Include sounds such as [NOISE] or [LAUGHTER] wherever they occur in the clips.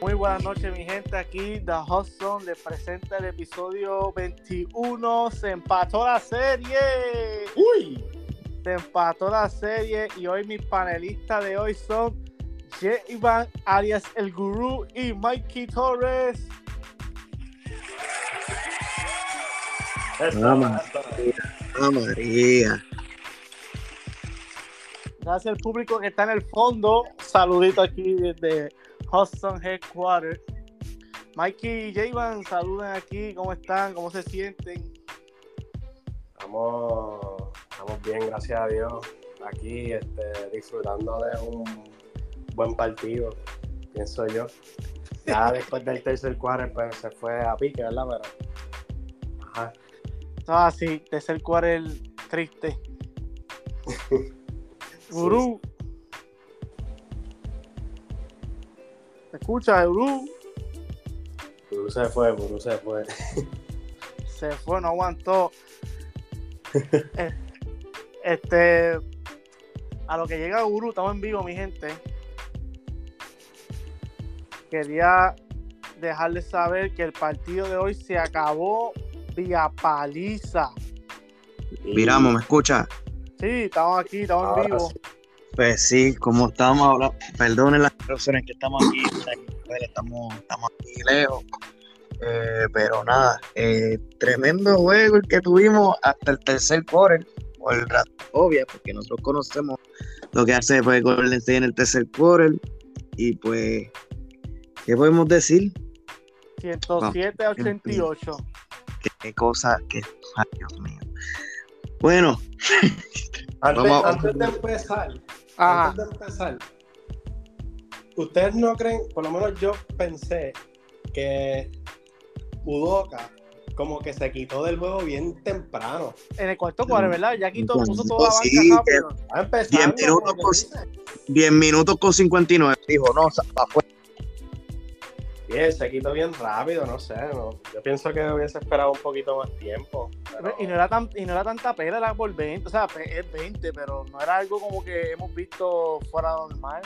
Muy buenas noches, mi gente. Aquí The Hudson les presenta el episodio 21. Se empató la serie. ¡Uy! Se empató la serie y hoy mis panelistas de hoy son J. Iván alias El Gurú y Mikey Torres. Eso, Ah, María. Ah, María. Gracias al público que está en el fondo. Saludito aquí desde Hudson Headquarters. Mikey y J. saluden aquí. ¿Cómo están? ¿Cómo se sienten? Estamos, estamos bien, gracias a Dios. Aquí este, disfrutando de un buen partido, pienso yo. Ya [LAUGHS] después del tercer cuarto pues, se fue a pique, ¿verdad? Pero. Ajá. Ah, [LAUGHS] sí, tercer quarter triste. Gurú. ¿Me escucha, Gurú? Puru se fue, Puru se fue. Se fue, no aguantó. [LAUGHS] Eh, este. A lo que llega Gurú, estamos en vivo, mi gente. Quería dejarles saber que el partido de hoy se acabó vía paliza. Miramos, ¿me escucha? Sí, estamos aquí, estamos en vivo. sí. Pues sí, como estamos hablando, perdonen las razones que estamos aquí, estamos, estamos aquí lejos. Eh, pero nada, eh, tremendo juego el que tuvimos hasta el tercer quarter, por el rato, obvia, porque nosotros conocemos lo que hace pues, Golden State en el tercer quarter. Y pues, ¿qué podemos decir? 107 a 88. ¿Qué, qué cosa? Que, ay, Dios mío. Bueno, Antes, Vamos antes de empezar, Ajá. antes de empezar, ¿ustedes no creen, por lo menos yo pensé que Udoka como que se quitó del juego bien temprano? En el cuarto cuadro, ¿verdad? Ya quitó, puso toda la banca sí, rápido. Va empezando. 10 minutos con- que dice. 10 minutos con 59. Dijo, no, afuera. Bien, se quitó bien rápido, no sé. No. Yo pienso que hubiese esperado un poquito más tiempo. pero- Y no, era tan, y no era tanta pela, era por 20. O sea, es 20, pero no era algo como que hemos visto fuera normal.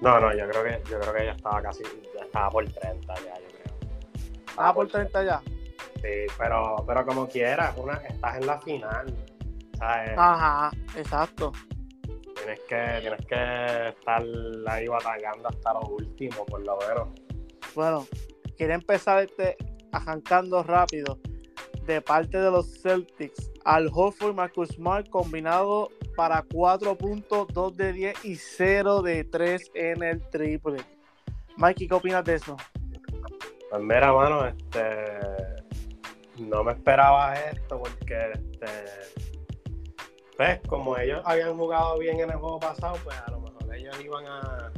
No, no, yo creo que yo creo que ya estaba casi, ya estaba por 30 ya, yo creo. Ah, por 30 ya. Sí, pero, pero como quieras, una, estás en la final. ¿sabes? Ajá, exacto. Tienes que, tienes que estar ahí batallando hasta lo último, por lo menos. Bueno, quería empezar este arrancando rápido. De parte de los Celtics, Al Horford Marcus Smart combinado para 4 puntos, 2 de 10 y 0 de 3 en el triple. Mikey, ¿qué opinas de eso? Pues mira, mano, este no me esperaba esto porque este pues como ellos habían jugado bien en el juego pasado, pues a lo mejor ellos iban a,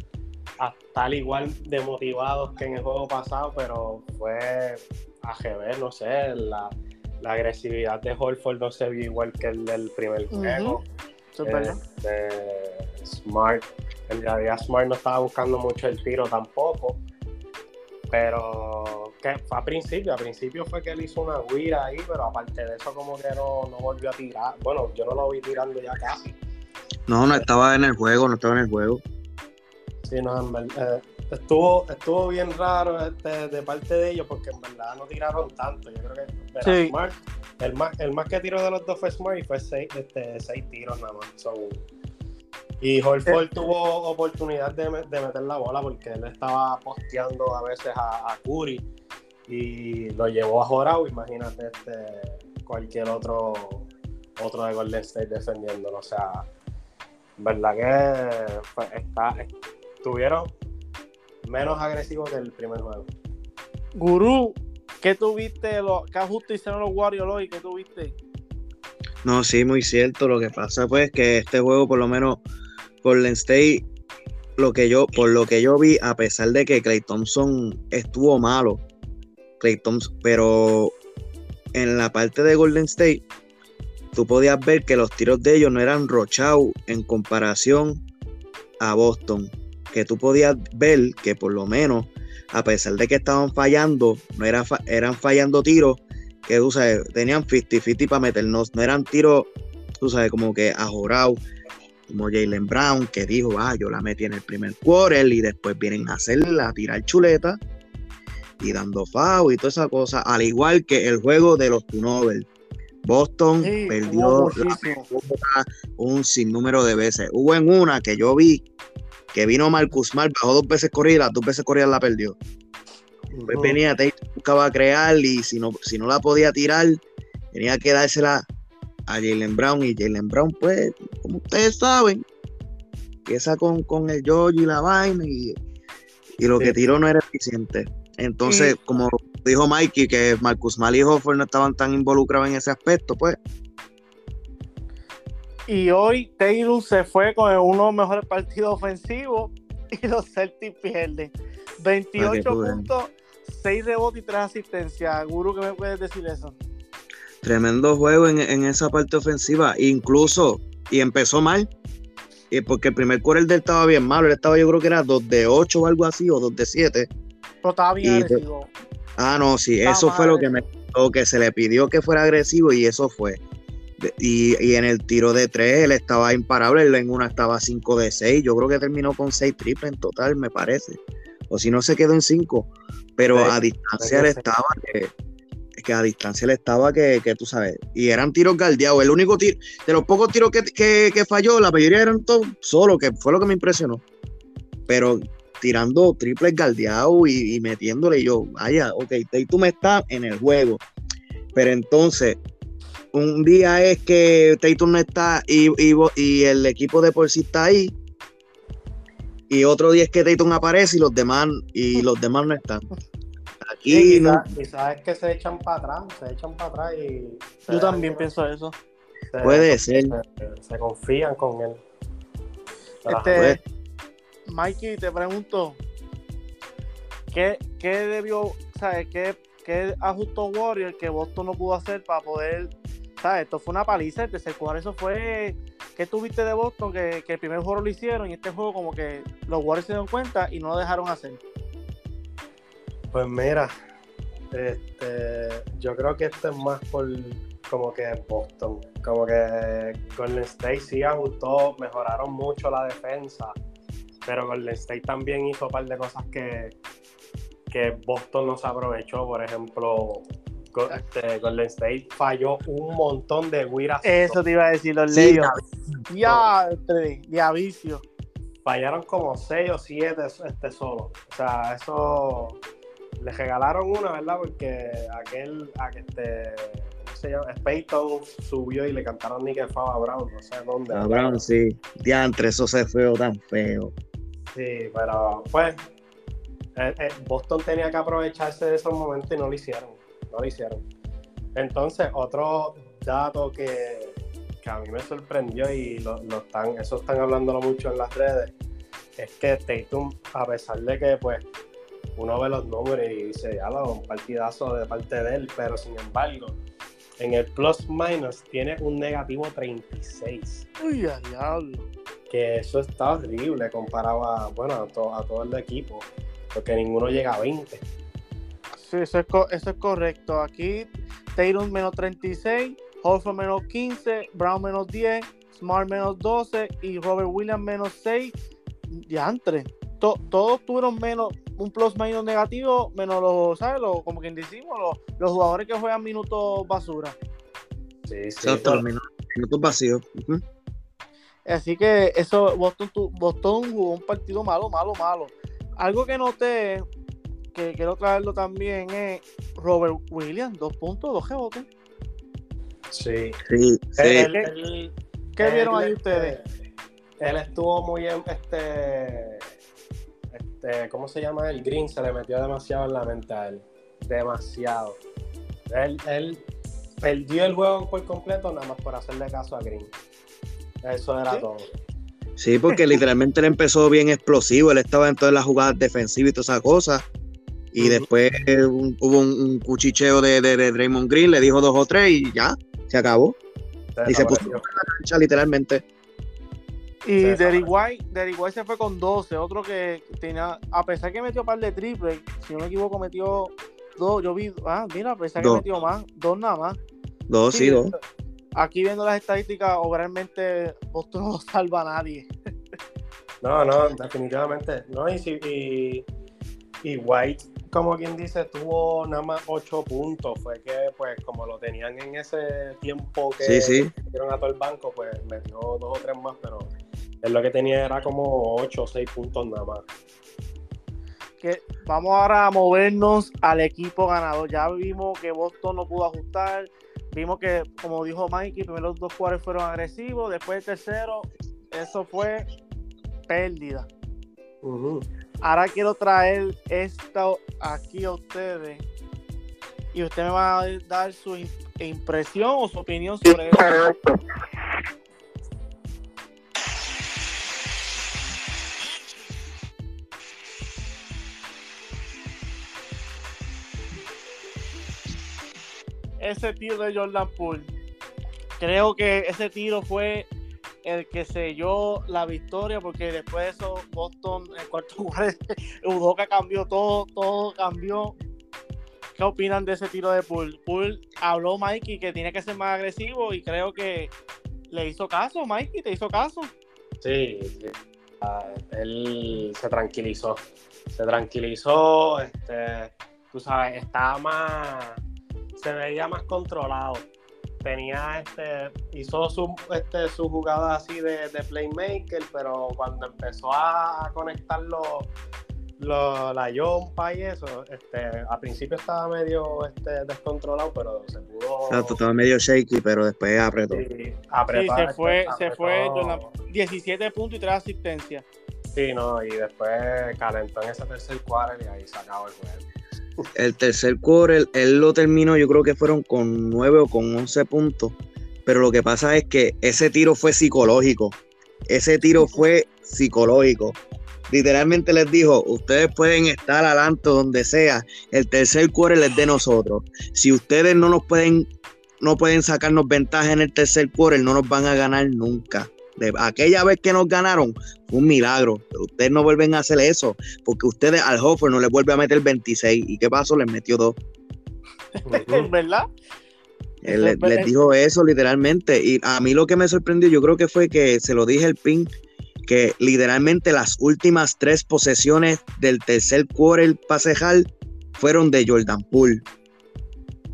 a estar igual de motivados que en el juego pasado, pero fue a ver, no sé, la, la agresividad de Holford no se vio igual que el del primer juego. Es verdad. Este, Smart, en realidad Smart no estaba buscando mucho el tiro tampoco, pero que fue a principio, a principio fue que él hizo una guira ahí, pero aparte de eso como que no, no volvió a tirar, bueno, yo no lo vi tirando ya casi, No, no estaba en el juego, no estaba en el juego. Sí, no, en verdad, eh, estuvo, estuvo bien raro este, de parte de ellos porque en verdad no tiraron tanto, yo creo que Sí. Smart, el más, el más que tiró de los dos fue Smart y fue seis, este, seis tiros nada más, so, Y Holford tuvo oportunidad de, de meter la bola porque él estaba posteando a veces a, a Curry y lo llevó a Jorau. Imagínate este, cualquier otro otro de Golden State defendiéndolo. O sea, verdad que fue- está, estuvieron menos agresivos que el primer juego. Gurú, ¿qué tuviste? Lo, ¿Qué ajuste hicieron los Warriors hoy? ¿Qué tuviste? No, sí, muy cierto. Lo que pasa pues que este juego, por lo menos, Golden State, lo que yo, por lo que yo vi, a pesar de que Clay Thompson estuvo malo, Clay Thompson, pero en la parte de Golden State, tú podías ver que los tiros de ellos no eran rochados en comparación a Boston. Que tú podías ver que por lo menos, a pesar de que estaban fallando, no era fa- eran fallando tiros que tú sabes, tenían 50-50 para meternos, no eran tiros, tú sabes, como que ajorados. como Jalen Brown, que dijo, ah, yo la metí en el primer quarter y después vienen a hacerla, a tirar chuleta y dando foul y toda esa cosa, al igual que el juego de los turnovers. Boston perdió un sinnúmero de veces. Hubo en una que yo vi que vino Marcus Mar, bajó dos veces corrida, dos veces corrida la perdió. Después venía, te buscaba crear y si no, si no la podía tirar, tenía que dársela a Jalen Brown y Jalen Brown, pues, como ustedes saben, empieza con, con el George y la vaina y, lo que tiró no era eficiente. Entonces, como dijo Mikey, que Marcus Mal y Hofford no estaban tan involucrados en ese aspecto, pues. Y hoy Taylor se fue con uno de los mejores partidos ofensivos [LAUGHS] y los Celtics pierden. 28 puntos, 6 rebotes y 3 asistencias. Guru, ¿qué me puedes decir eso? Tremendo juego en, esa parte ofensiva, incluso, y empezó mal, y porque el primer quarter del estaba bien malo, él estaba yo creo que era 2 de 8 o algo así, o 2 de 7. Pero estaba bien agresivo. Ah, no, sí, eso fue lo que me que se le pidió que fuera agresivo y eso fue. Y, en el tiro de 3 él estaba imparable, él en una estaba 5 de 6, yo creo que terminó con 6 triples en total, me parece. O si no se quedó en 5, pero a distancia él estaba que que a distancia le estaba que, tú sabes, y eran tiros galdeados. El único tiro, de los pocos tiros que, falló, la mayoría eran todos solo, que fue lo que me impresionó. Pero tirando triples galdeados y, metiéndole, yo, vaya, ok, tú me estás en el juego. Pero entonces, un día es que Tatum no está y, y, el equipo de por sí está ahí. Y otro día es que Tatum aparece y los demás, y los demás no están. Y sabes que se echan para atrás, se echan para atrás y. Yo también pienso eso. Puede ser. Se, confían con él. Este, Mikey, te pregunto, ¿qué, qué debió, sabes, qué, qué ajustó Warrior que Boston no pudo hacer para poder, sabes, esto fue una paliza, el tercer eso fue, ¿qué tuviste de Boston que, que el primer juego lo hicieron y este juego como que los Warriors se dieron cuenta y no lo dejaron hacer? Pues mira, este, yo creo que esto es más por como que Boston. Como que Golden State sí ajustó, mejoraron mucho la defensa, pero Golden State también hizo un par de cosas que, que Boston no se aprovechó. Por ejemplo, este, Golden State falló un montón de guiras. Eso te iba a decir, los sí, Ya, de vicio. Fallaron como 6 o 7 este solo. O sea, eso le regalaron una, ¿verdad? Porque aquel, a que este, ¿cómo se llama? Spayton subió y le cantaron Nick Fava a Brown, no sé dónde. A Brown, sí. Diantre, eso se feo tan feo. Sí, pero pues eh, eh, Boston tenía que aprovecharse de esos momentos y no lo hicieron. No lo hicieron. Entonces, otro dato que, que a mí me sorprendió y lo, lo están, eso están hablándolo mucho en las redes, es que Tatum, a pesar de que pues uno ve los números y dice, ya lo, un partidazo de parte de él, pero sin embargo, en el plus minus tiene un negativo 36. Uy, diablo. Que eso está horrible comparado a, bueno, a, todo el equipo, porque ninguno llega a 20. Sí, eso es, eso es correcto. Aquí Taylor menos 36, Horford menos 15, Brown menos 10, Smart menos 12 y Robert Williams menos 6. Ya entre. todos tuvieron menos, un plus minus negativo, menos los, ¿sabes? Los, como quien decimos, los, jugadores que juegan minutos basura. Sí, sí. Exacto, minutos, vacíos. Así que eso, Boston, Boston jugó un partido malo, malo, malo. Algo que noté, que quiero traerlo también, es Robert Williams, dos puntos, dos rebotes. Sí. Sí, ¿Qué, vieron ahí ustedes? Él estuvo muy, este este, ¿cómo se llama? El Green se le metió demasiado en la mente a él. Demasiado. Él, perdió el juego por completo nada más por hacerle caso a Green. Eso era todo. Sí, porque literalmente él empezó bien explosivo. Él estaba en todas las jugadas defensivas y todas esas cosas. Y después hubo un, cuchicheo de, de, Draymond Green, le dijo dos o tres y ya, se acabó. y se puso en la cancha literalmente. Y Derry White, White se fue con 12, otro que tenía, a pesar que metió un par de triples, si no me equivoco, metió dos, yo vi, ah, mira, a pesar que metió más, dos nada más. Dos, sí, dos. aquí viendo las estadísticas, obviamente Boston no [LAUGHS] salva a nadie. No, no, definitivamente. No, y, si, y, y White, como quien dice, tuvo nada más 8 puntos. Fue que, pues, como lo tenían en ese tiempo que Sí, sí. dieron a todo el banco, pues metió dos o tres más, pero él lo que tenía era como 8 o 6 puntos nada más. que vamos ahora a movernos al equipo ganador. Ya vimos que Boston no pudo ajustar. Vimos que, como dijo Mikey, primero los dos cuartos fueron agresivos. Después el tercero, eso fue pérdida. Ujú. Ahora quiero traer esto aquí a ustedes. Y ustedes me van a dar su im- impresión o su opinión sobre esto. Ese tiro de Jordan Poole. Creo que ese tiro fue el que selló la victoria porque después de eso Boston el cuarto [LAUGHS] lugar Udoka cambió todo, todo cambió. ¿Qué opinan de ese tiro de Poole? Poole habló Mikey que tiene que ser más agresivo y creo que le hizo caso, Mikey, te hizo caso. Sí, sí. Ah, él se tranquilizó. Se tranquilizó, este, tú sabes, estaba más, se veía más controlado. Tenía, este, hizo su, este, su jugada así de, de playmaker, pero cuando empezó a, conectar los, los- la yompa y eso, este, al principio estaba medio este, descontrolado, pero se pudo. Exacto, estaba medio shaky, pero después apretó. sí, apretar, Sí, se fue- este, se fue apretó. Jordan 17 puntos y 3 asistencias. Sí, no, y después calentó en ese tercer cuarto y ahí se acabó el juego. El tercer quarter, él lo terminó, yo creo que fueron con 9 o con 11 puntos. Pero lo que pasa es que ese tiro fue psicológico. Ese tiro fue psicológico. Literalmente les dijo, ustedes pueden estar adelante donde sea. El tercer quarter es de nosotros. Si ustedes no nos pueden, no pueden sacarnos ventaja en el tercer quarter, no nos van a ganar nunca. De aquella vez que nos ganaron, fue un milagro. Pero ustedes no vuelven a hacer eso porque ustedes al Hoffer no le vuelve a meter 26. ¿Y qué pasó? Les metió dos. [LAUGHS] ¿Verdad? Él les dijo eso literalmente. Y a mí lo que me sorprendió, yo creo que fue que se lo dije el pin, que literalmente las últimas tres posesiones del tercer quarter pasejar fueron de Jordan Poole.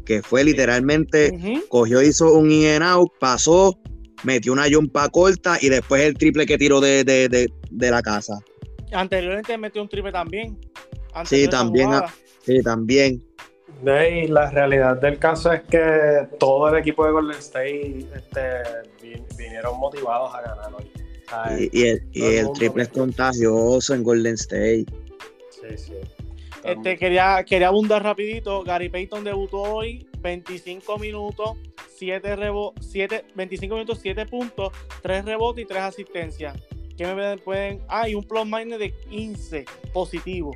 Que fue literalmente, Ujú. cogió, hizo un in and out, pasó, metió una jumpa corta y después el triple que tiró de, de- de- de la casa. Anteriormente metió un triple también. Sí, también. Sí, también. Y la realidad del caso es que todo el equipo de Golden State este, vin- vinieron motivados a ganar hoy. ¿sabes? Y, y el, y el triple es contagioso en Golden State. Sí, sí. Este, quería, quería abundar rapidito. Gary Payton debutó hoy, 25 minutos, 7 rebo 7, 25 minutos, 7 puntos, 3 rebotes y 3 asistencias. ¿Qué me pueden? Ah, y un plus minus de 15 positivo.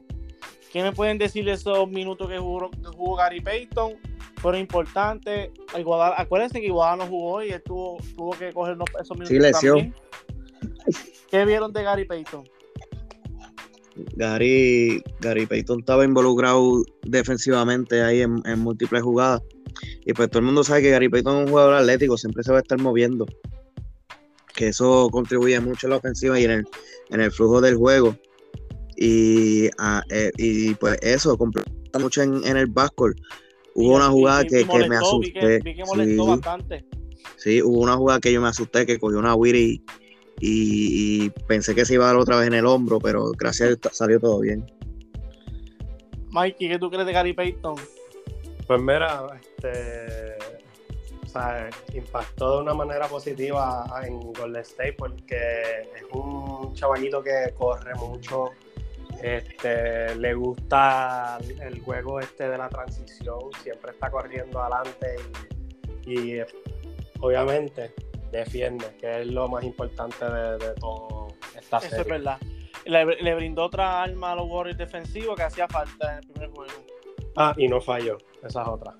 ¿Qué me pueden decir de esos minutos que jugó, que jugó Gary Payton? Fueron importantes. Iguodala- acuérdense que Iguodala no jugó y él tuvo, tuvo que coger esos minutos Sí, lesión. también. ¿Qué vieron de Gary Payton? Gary, Gary Payton estaba involucrado defensivamente ahí en, en múltiples jugadas. Y pues todo el mundo sabe que Gary Payton es un jugador atlético, siempre se va a estar moviendo. Que eso contribuye mucho en la ofensiva y en el, en el flujo del juego. Y, ah, eh, y pues eso, completa mucho en, en el backcourt. Hubo Y- una jugada que, que me molestó, vi que- asusté. Vi que molestó Sí. bastante. Sí, hubo una jugada que yo me asusté, que cogió una Wiri y, y pensé que se iba a dar otra vez en el hombro, pero gracias a Dios salió todo bien. Mikey, ¿qué tú crees de Gary Payton? Pues mira, este, o sea, impactó de una manera positiva en Golden State porque es un chavallito que corre mucho, este, le gusta el juego este de la transición, siempre está corriendo adelante y, y, obviamente defiende, que es lo más importante de, de todo esta Eso es verdad. Le, le brindó otra arma a los Warriors defensivos que hacía falta en el primer juego. Ah, y no falló, esa es otra.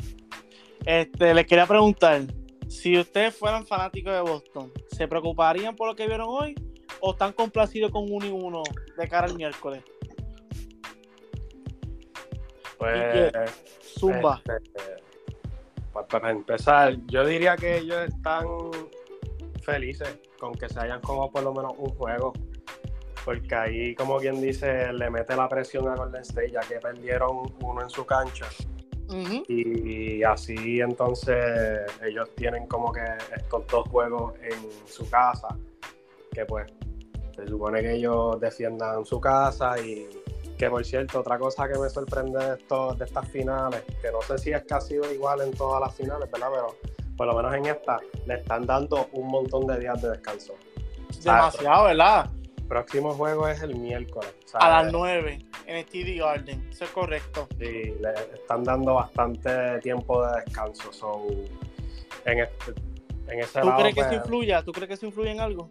Este, les quería preguntar, si ustedes fueran fanáticos de Boston, ¿se preocuparían por lo que vieron hoy o están complacidos con uno y uno de cara al miércoles? Pues, Zumba. Este, pues para empezar, yo diría que ellos están felices con que se hayan jugado por lo menos un juego. Porque ahí, como quien dice, le mete la presión a Golden State, ya que perdieron uno en su cancha. Y así entonces ellos tienen como que estos dos juegos en su casa, que pues se supone que ellos defiendan su casa y que por cierto, otra cosa que me sorprende de, estos, de estas finales, que no sé si es que ha sido igual en todas las finales, ¿verdad? Pero por lo menos en esta le están dando un montón de días de descanso. Demasiado, ¿verdad? Próximo juego es el miércoles. A las 9 en el TD Garden, eso es correcto. Sí, le están dando bastante tiempo de descanso. So, en, este, en ese ¿Tú crees que pues, eso influye? ¿Tú crees que eso influye en algo?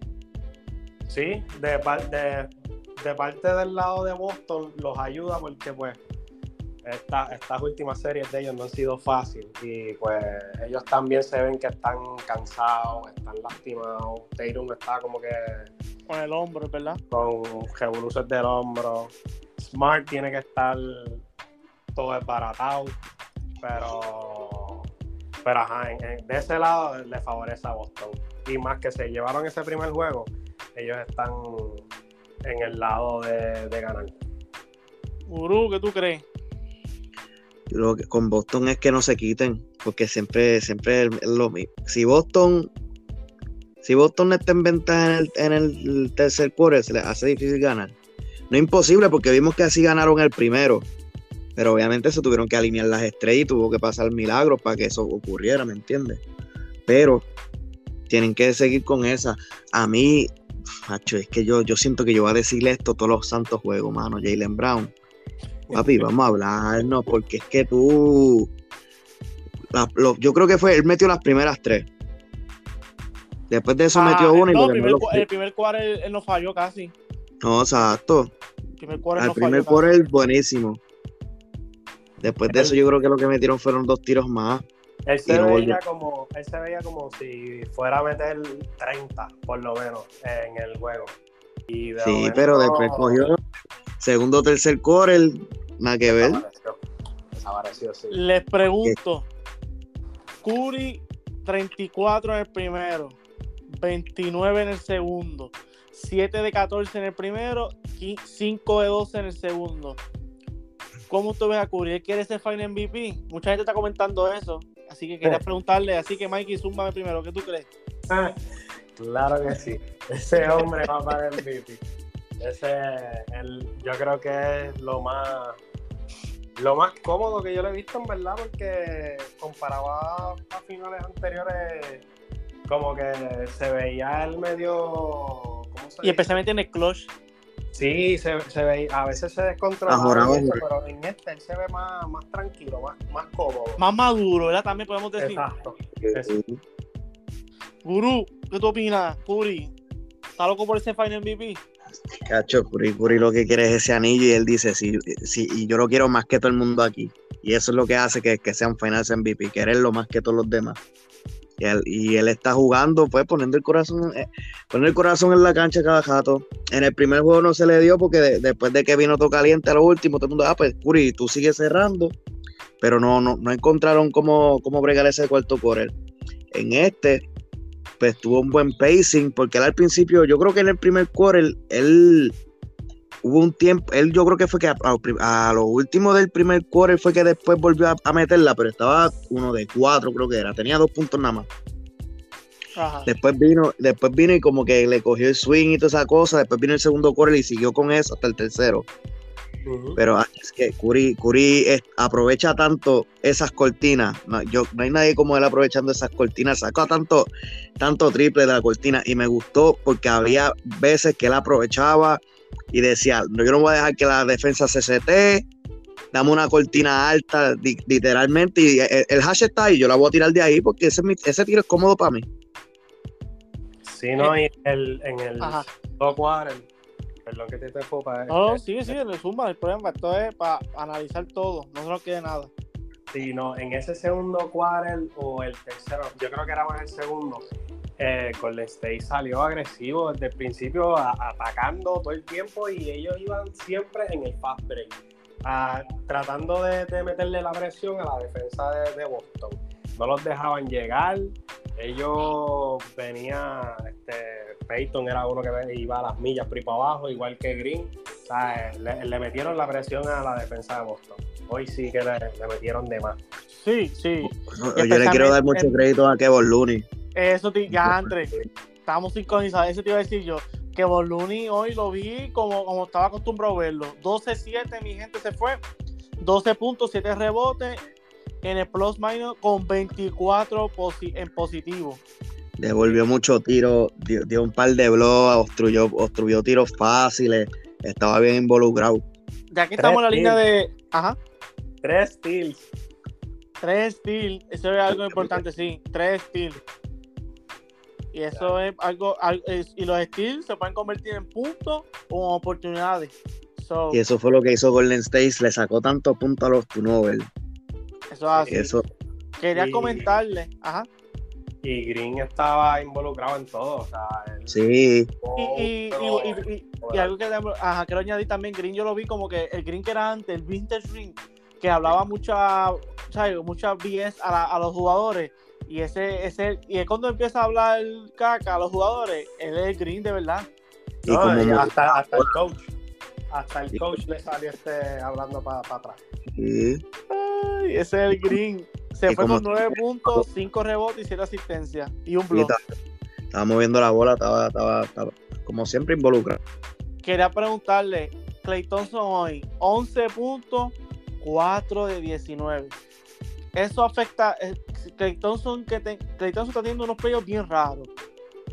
Sí, de, de, de parte del lado de Boston los ayuda porque pues estas últimas series de ellos no han sido fáciles y pues ellos también se ven que están cansados, están lastimados. Tatum está como que con el hombro, ¿verdad? Con revoluciones del hombro. Smart tiene que estar todo desbaratado, pero pero ajá, de ese lado le favorece a Boston. Y más que se llevaron ese primer juego, ellos están en el lado de, de ganar. Uru, ¿qué tú crees? Lo que con Boston es que no se quiten, porque siempre, siempre es lo mismo. Si Boston, si Boston está en ventaja en el, tercer quarter, se les hace difícil ganar. No imposible, porque vimos que así ganaron el primero. Pero obviamente se tuvieron que alinear las estrellas y tuvo que pasar milagros para que eso ocurriera, ¿me entiendes? Pero tienen que seguir con esa. A mí, macho, es que yo, yo siento que yo voy a decirle esto todos los santos juegos, mano. Jalen Brown Papi, vamos a hablarnos, porque es que tú. yo creo que fue, él metió las primeras tres. Después de eso metió ah, una y no, primer, el primer cuadro él, no falló casi. No, exacto. El primer cuadro el primer cuadro buenísimo. Después de eso, yo creo que lo que metieron fueron dos tiros más. Él se, veía como, él se veía como si fuera a meter 30, por lo menos, en el juego. sí, pero después cogió Segundo, tercer core, nada que ver. Desapareció, sí. Les pregunto, Curry 34 en el primero, 29 en el segundo, 7 de 14 en el primero, 5 de 12 en el segundo. ¿Cómo usted ve a Curry? ¿Él quiere ser Final MVP? Mucha gente está comentando eso. Así que quería preguntarle, así que Mikey, zúmbame primero, ¿qué tú crees? claro que sí. Ese hombre va para el MVP. Ese, el, yo creo que es lo más lo más cómodo que yo le he visto en verdad, porque comparado a, finales anteriores, como que se veía el medio. y especialmente en el clutch. Sí, se, se veía, a veces se descontrolaba, pero en este él se ve más, más tranquilo, más, más cómodo. Más maduro, ¿verdad? También podemos decir. Exacto. Guru, ¿qué tú opinas? Puri, ¿está loco por ese Final MVP? Cacho, Curry, Curry lo que quiere es ese anillo y él dice, sí, sí, y yo lo quiero más que todo el mundo aquí. Y eso es lo que hace que, que sean finales MVP, quererlo más que todos los demás. Y él, y él está jugando, pues poniendo el corazón, eh, el corazón en la cancha cada jato. En el primer juego no se le dio porque después de que vino todo caliente a lo último, todo el mundo, ah, pues Curry, tú sigues cerrando. Pero no, no, no encontraron cómo, cómo bregar ese cuarto por. En este, pues tuvo un buen pacing, porque él al principio, yo creo que en el primer quarter, él, hubo un tiempo, él yo creo que fue que a, lo último del primer quarter fue que después volvió a, meterla, pero estaba uno de cuatro, creo que era, tenía dos puntos nada más. Después vino, después vino y como que le cogió el swing y toda esa cosa, después vino el segundo quarter y siguió con eso hasta el tercero. Pero es que Curry, aprovecha tanto esas cortinas. No, yo, no hay nadie como él aprovechando esas cortinas. Sacó tanto, tanto triple de la cortina. Y me gustó porque había veces que él aprovechaba y decía, no, yo no voy a dejar que la defensa se sete, dame una cortina alta, literalmente, y el, hash está ahí, yo la voy a tirar de ahí porque ese, ese tiro es cómodo para mí. Sí, no, y el, en el dos Perdón que te interrumpa. No, sí, sí, le suma el problema. Esto es para analizar todo, no se nos quede nada. Sí, no, en ese segundo quarter o el tercero, yo creo que era más el segundo, eh, Golden State salió agresivo desde el principio, atacando todo el tiempo y ellos iban siempre en el fast break, tratando de, meterle la presión a la defensa de, Boston. No los dejaban llegar. Ellos venía, este, Peyton era uno que iba a las millas por ahí para abajo, igual que Green. O sea, le, metieron la presión a la defensa de Boston. Hoy sí que le, metieron de más. Sí, sí. Yo le quiero dar mucho crédito a Kevin Looney. Eso, ya, Andrés, estamos sincronizados. Eso te iba a decir yo. Que Looney hoy lo vi como, como estaba acostumbrado a verlo. 12-7, mi gente se fue. 12 puntos, 7 rebotes en el plus minus con 24 en positivo. Devolvió mucho tiro, dio, un par de blogs, obstruyó, obstruyó tiros fáciles, estaba bien involucrado. Ya que estamos en la línea de. Ajá. Tres steals. Tres steals, eso es algo importante, sí. Tres steals. Y eso es algo, y los steals se pueden convertir en puntos o oportunidades. y eso fue lo que hizo Golden State, le sacó tantos puntos a los turnovers. Eso así. Eso. Quería comentarle, ajá. Y Green estaba involucrado en todo, o sea, sí. Y, y, y, algo que ajá, quiero añadir también, Green yo lo vi como que el Green que era antes, el Vintage Green, que hablaba mucha, ¿sabes? mucha BS a, a los jugadores y ese, ese, y es cuando empieza a hablar caca a los jugadores, él es el green de verdad. Y hasta, hasta, el coach, hasta el coach le salió este hablando para atrás. Sí. Ay, ese es el green. Se fue con 9 puntos, 5 rebotes y 7 asistencias. Y un bloque. Estaba, moviendo la bola, estaba, estaba, como siempre involucrado. Quería preguntarle, Clay Thompson hoy, 11 puntos, 4 de 19. Eso afecta, eh, Clay Thompson, que está teniendo unos playoffs bien raros.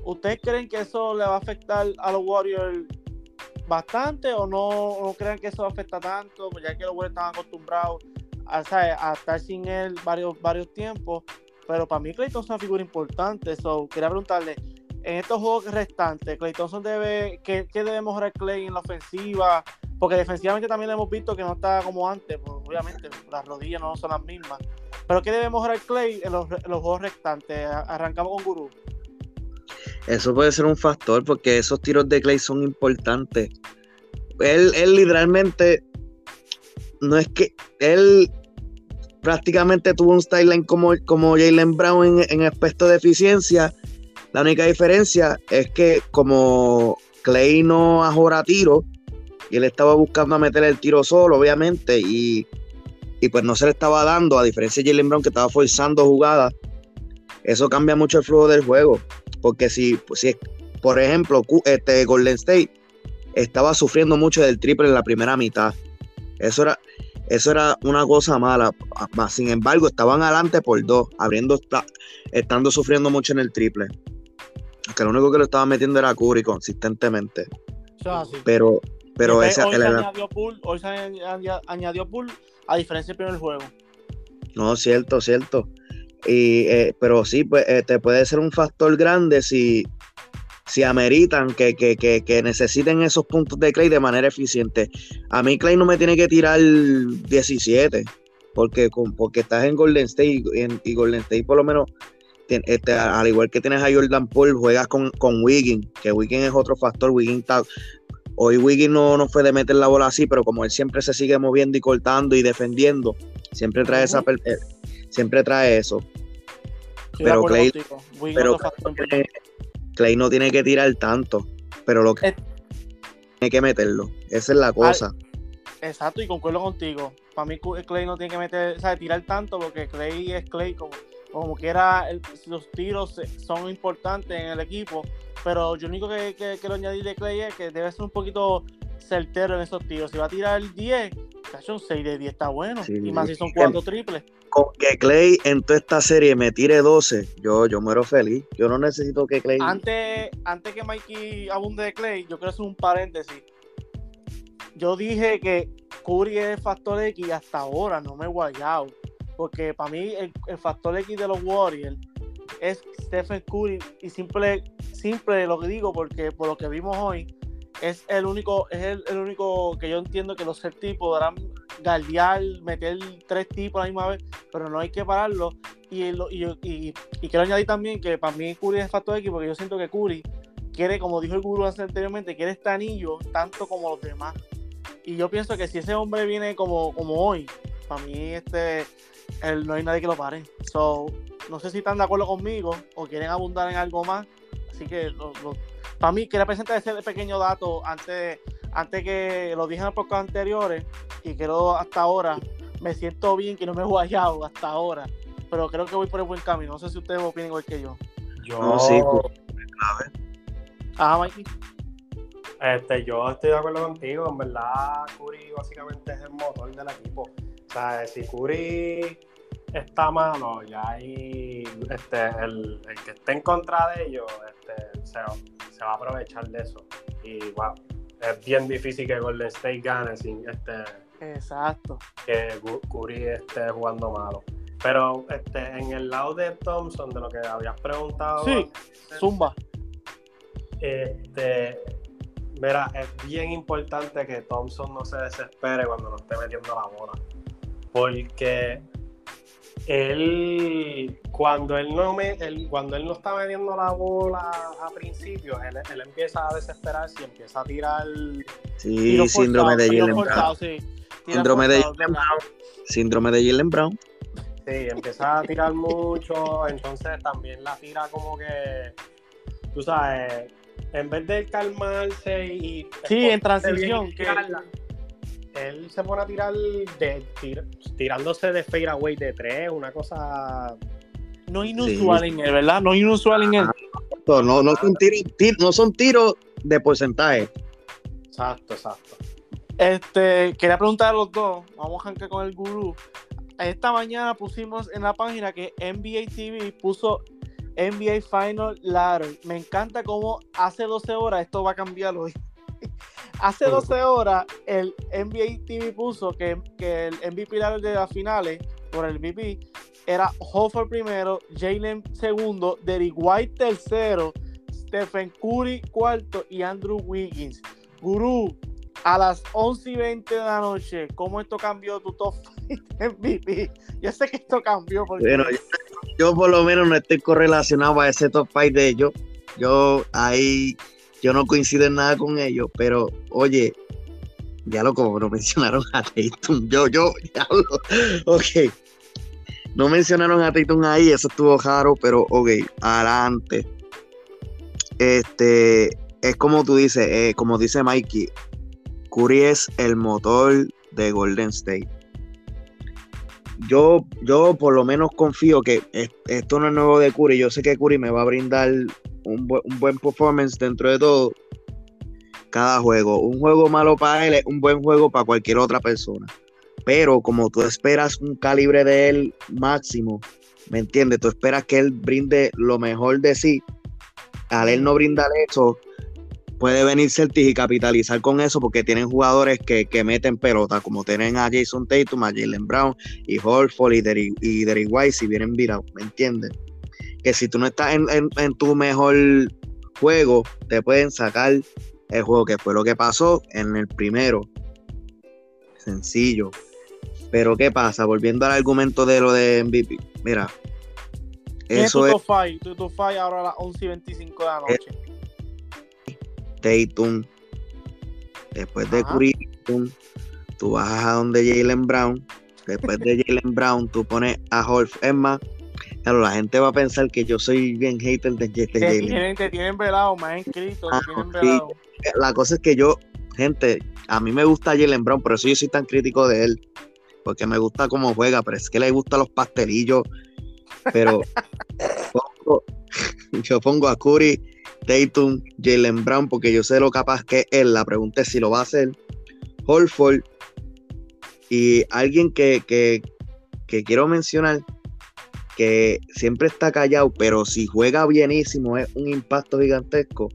¿Ustedes creen que eso le va a afectar a los Warriors bastante o no, creen que eso afecta tanto? Pues ya que los Warriors están acostumbrados a, estar sin él varios, varios tiempos. Pero para mí Clay Thompson es una figura importante. So, quería preguntarle, en estos juegos restantes, Clay debe, ¿qué, qué debe mejorar Clay en la ofensiva? Porque defensivamente también hemos visto que no está como antes, pues, obviamente las rodillas no son las mismas. Pero ¿qué debe mejorar Clay en los, juegos restantes? Arrancamos con Guru. Eso puede ser un factor porque esos tiros de Clay son importantes. Él, él literalmente no es que él prácticamente tuvo un styling como, como Jalen Brown en, aspecto de eficiencia. La única diferencia es que como Clay no ahora tiro, y él estaba buscando meter el tiro solo, obviamente, y y pues no se le estaba dando, a diferencia de Jalen Brown que estaba forzando jugadas, eso cambia mucho el flujo del juego. Porque si, si por ejemplo, este Golden State estaba sufriendo mucho del triple en la primera mitad, eso era, eso era una cosa mala. Sin embargo, estaban adelante por dos, abriendo, estando sufriendo mucho en el triple. Que lo único que lo estaba metiendo era Curry consistentemente. Pero, pero ese, hoy, se añadió hoy se añadió Pool a diferencia del primer juego. No, cierto, cierto. Y, eh, pero sí, pues, te este, puede ser un factor grande si, si ameritan que, que, necesiten esos puntos de Clay de manera eficiente. A mí Clay no me tiene que tirar 17, porque, porque estás en Golden State y, Golden State por lo menos, este, al igual que tienes a Jordan Paul, juegas con, con Wiggin, que Wiggin es otro factor, Wiggin está, Hoy Wiggins no, no fue de meter la bola así, pero como él siempre se sigue moviendo y cortando y defendiendo, siempre trae esa siempre trae eso. pero Clay, Clay, no tiene que tirar tanto, pero lo que tiene que meterlo. Esa es la cosa. exacto, y concuerdo contigo. Para mí Clay no tiene que meter, o sea, tirar tanto porque Clay es Clay como como quiera, los tiros son importantes en el equipo, pero yo lo único que, quiero añadir de Clay es que debe ser un poquito certero en esos tiros. Si va a tirar el 10, un 6 de 10 está bueno. y más si son 4 triples. Con que Clay en toda esta serie me tire 12, yo, yo muero feliz. Yo no necesito que Clay. Antes, antes que Mikey abunde de Clay, yo quiero hacer un paréntesis. Yo dije que Curry es factor X y hasta ahora no me he guayado. Porque para mí el, factor X de los Warriors es Stephen Curry y simple, simple lo que digo porque por lo que vimos hoy es el único, es el, único que yo entiendo que los Celtics podrán galdear, meter tres tipos a la misma vez, pero no hay que pararlo. Y, y, quiero añadir también que para mí Curry es factor X porque yo siento que Curry quiere, como dijo el gurú anteriormente, quiere este anillo tanto como los demás. Y yo pienso que si ese hombre viene como, como hoy, para mí este no hay nadie que lo pare. So, No sé si están de acuerdo conmigo o quieren abundar en algo más. Así que para mí quería presentar ese pequeño dato antes, antes que lo dije en los podcast anteriores y quiero hasta ahora me siento bien que no me he guayado hasta ahora, pero creo que voy por el buen camino. No sé si ustedes opinan igual que yo. Yo no, sí, Ajá, Mikey. Este, yo estoy de acuerdo contigo, en verdad Curry básicamente es el motor del equipo. O sea, si Curry está malo, ya ahí este, el, que esté en contra de ellos este, se, va a aprovechar de eso. Y wow, es bien difícil que Golden State gane sin este Exacto. que Curry esté jugando malo. Pero este, en el lado de Thompson, de lo que habías preguntado. Sí, Zumba. Este, mira, es bien importante que Thompson no se desespere cuando no esté metiendo la bola. Porque él, cuando él no me, cuando él no está metiendo la bola a principio, él, empieza a desesperarse y empieza a tirar. Sí, síndrome de Jalen Brown. Síndrome de Jalen Brown. Síndrome de Jalen Brown. Sí, empieza a tirar mucho, entonces también la tira como que, tú sabes, en vez de calmarse y... Sí, en transición. Que... Él se pone a tirar de, tirándose de fadeaway de tres, una cosa... No inusual en él, ¿verdad? No inusual en él. No, no, son tiros, no son tiros de porcentaje. Exacto, exacto. Este, quería preguntar a los dos, vamos a arrancar con el gurú. Esta mañana pusimos en la página que NBA TV puso NBA Final Ladder. Me encanta cómo hace 12 horas, esto va a cambiar hoy. Hace 12 horas el NBA TV puso que, que el MVP de las finales, por el MVP, era Hofford primero, Jalen segundo, Derrick White tercero, Stephen Curry cuarto y Andrew Wiggins. Gurú, a las 11 y 20 de la noche, ¿cómo esto cambió tu top MVP? Yo sé que esto cambió. Porque... Bueno, yo, por lo menos no estoy correlacionado a ese top 5 de ellos. Yo ahí, yo no coincido en nada con ellos, pero oye, ya lo como no [LAUGHS] mencionaron a Tatum. Yo, yo, ya lo, ok. No mencionaron a Tatum ahí, eso estuvo raro, pero ok, adelante. Este, es como tú dices, eh, como dice Mikey, Curry es el motor de Golden State. Yo, yo por lo menos confío que esto no es nuevo de Curry. Yo sé que Curry me va a brindar un, buen performance dentro de todo cada juego. Un juego malo para él es un buen juego para cualquier otra persona. Pero como tú esperas un calibre de él máximo, ¿me entiendes? Tú esperas que él brinde lo mejor de sí. Al él no brindar eso, puede venir Celtics y capitalizar con eso porque tienen jugadores que, meten pelota, como tienen a Jason Tatum, a Jalen Brown y Horford y Derrick, y White si vienen virados, ¿me entiendes? Que si tú no estás en, tu mejor juego, te pueden sacar el juego, que fue lo que pasó en el primero. Sencillo. Pero ¿qué pasa? Volviendo al argumento de lo de MVP. Mira. Eso es... Tu top ahora a las 11 y 25 de la noche. Tatum, después de Curry, tú vas a donde Jalen Brown, después de Jalen Brown, tú pones a Holf. Es más, claro, la gente va a pensar que yo soy bien hater de, Jalen. Te tienen velado, más inscrito, ah, tienen velado. La cosa es que yo, gente, a mí me gusta Jalen Brown, por eso yo soy tan crítico de él, porque me gusta cómo juega, pero es que le gustan los pastelillos, pero [LAUGHS] [LAUGHS] yo pongo a Curry Tatum, Jalen Brown, porque yo sé lo capaz que él. La pregunta es si lo va a hacer. Holford y alguien que, quiero mencionar que siempre está callado, pero si juega bienísimo es un impacto gigantesco,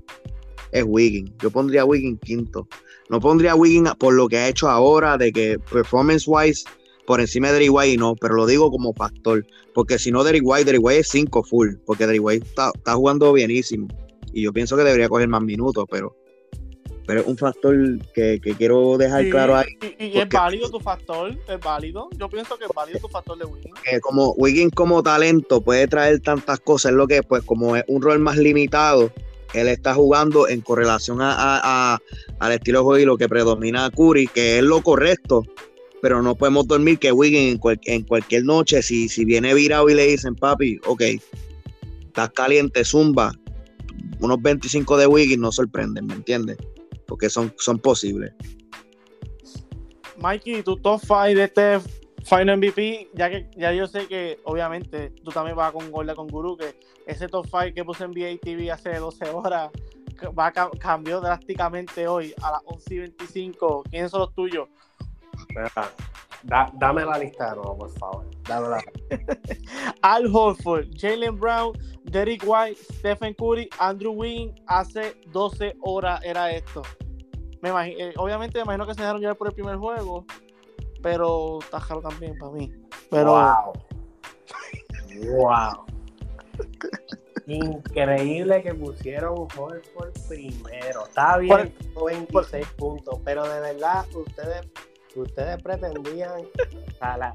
es Wiggins. Yo pondría a Wiggins quinto. No pondría a Wiggins por lo que ha hecho ahora, de que performance wise por encima de Derry White no, pero lo digo como factor, porque si no Derry White, Derry White es 5 full, porque Derry White está, está jugando bienísimo y yo pienso que debería coger más minutos, pero, pero es un factor que, quiero dejar claro ahí. Y, es válido tu factor, es válido. Yo pienso que es válido tu factor de Wiggins. como Wiggins como talento puede traer tantas cosas, es lo que pues como es un rol más limitado, él está jugando en correlación a, al estilo de juego y lo que predomina a Curry, que es lo correcto, pero no podemos dormir que Wiggins en, cualquier noche, si, si viene virado y le dicen, papi, ok, estás caliente, zumba, unos 25 de Wiggins no sorprenden, ¿me entiendes? Porque son, son posibles. Mikey, tu top 5 de este Final MVP, ya que ya yo sé que obviamente tú también vas con Gorda con Guru, que ese top 5 que puse en NBA TV hace 12 horas va cambió drásticamente hoy a las 11 y 25. ¿Quiénes son los tuyos? Dame la lista de nuevo, por favor. Dame la... [LAUGHS] Al Horford, Jalen Brown, Derek White, Stephen Curry, Andrew Wiggins. Hace 12 horas era esto. Me eh, obviamente me imagino que se dejaron llevar por el primer juego, pero está jalo también para mí. Pero... Wow. wow. Increíble que pusieron Horford primero. Está bien, 26 puntos, pero de verdad ustedes ustedes pretendían la